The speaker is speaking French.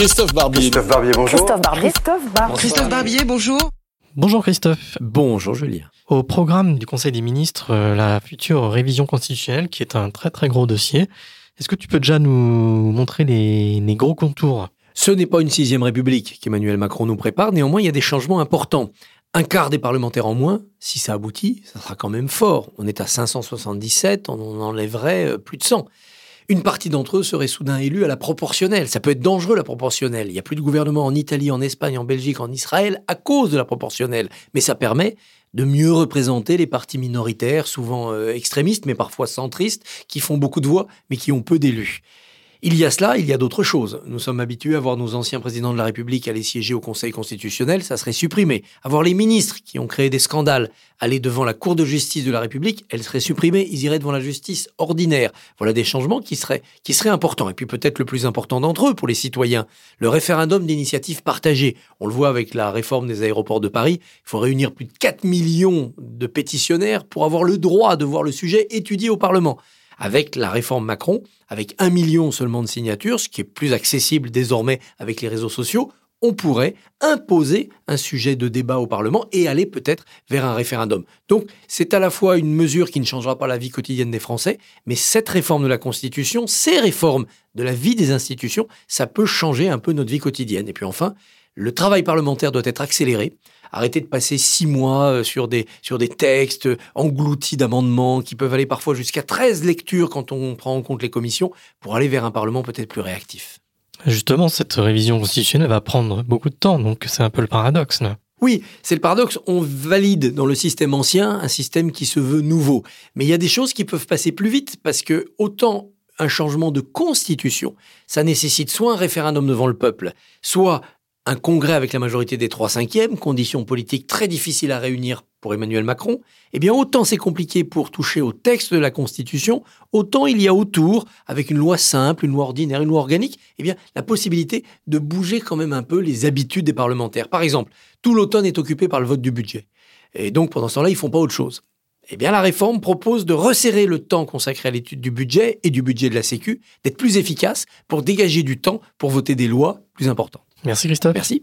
Christophe Barbier. Christophe Barbier, bonjour. Christophe Barbier. Christophe Barbier. Christophe Barbier, bonjour. Bonjour Christophe. Bonjour Julien. Au programme du Conseil des ministres, euh, la future révision constitutionnelle, qui est un très très gros dossier, est-ce que tu peux déjà nous montrer les, les gros contours? Ce n'est pas une sixième république qu'Emmanuel Macron nous prépare, néanmoins il y a des changements importants. Un quart des parlementaires en moins, si ça aboutit, ça sera quand même fort. On est à 577, on en enlèverait euh, plus de 100. Une partie d'entre eux serait soudain élue à la proportionnelle. Ça peut être dangereux la proportionnelle. Il n'y a plus de gouvernement en Italie, en Espagne, en Belgique, en Israël à cause de la proportionnelle. Mais ça permet de mieux représenter les partis minoritaires, souvent euh, extrémistes, mais parfois centristes, qui font beaucoup de voix, mais qui ont peu d'élus. Il y a cela, il y a d'autres choses. Nous sommes habitués à voir nos anciens présidents de la République aller siéger au Conseil constitutionnel, ça serait supprimé. Avoir les ministres qui ont créé des scandales aller devant la Cour de justice de la République, elle serait supprimée, ils iraient devant la justice ordinaire. Voilà des changements qui seraient, qui seraient importants. Et puis peut-être le plus important d'entre eux pour les citoyens, le référendum d'initiative partagée. On le voit avec la réforme des aéroports de Paris, il faut réunir plus de 4 millions de pétitionnaires pour avoir le droit de voir le sujet étudié au Parlement avec la réforme Macron, avec un million seulement de signatures, ce qui est plus accessible désormais avec les réseaux sociaux, on pourrait imposer un sujet de débat au Parlement et aller peut-être vers un référendum. Donc c'est à la fois une mesure qui ne changera pas la vie quotidienne des Français, mais cette réforme de la Constitution, ces réformes de la vie des institutions, ça peut changer un peu notre vie quotidienne. Et puis enfin, le travail parlementaire doit être accéléré. Arrêtez de passer six mois euh, sur des, sur des textes engloutis d'amendements qui peuvent aller parfois jusqu'à 13 lectures quand on prend en compte les commissions pour aller vers un Parlement peut-être plus réactif. Justement, cette révision constitutionnelle va prendre beaucoup de temps, donc c'est un peu le paradoxe. Là. Oui, c'est le paradoxe. On valide dans le système ancien un système qui se veut nouveau. Mais il y a des choses qui peuvent passer plus vite parce que autant un changement de constitution, ça nécessite soit un référendum devant le peuple, soit un congrès avec la majorité des trois cinquièmes, conditions politiques très difficiles à réunir pour Emmanuel Macron, eh bien autant c'est compliqué pour toucher au texte de la Constitution, autant il y a autour, avec une loi simple, une loi ordinaire, une loi organique, eh bien la possibilité de bouger quand même un peu les habitudes des parlementaires. Par exemple, tout l'automne est occupé par le vote du budget. Et donc pendant ce temps-là, ils font pas autre chose. Eh bien, la réforme propose de resserrer le temps consacré à l'étude du budget et du budget de la Sécu, d'être plus efficace pour dégager du temps pour voter des lois plus importantes. Merci Christophe. Merci.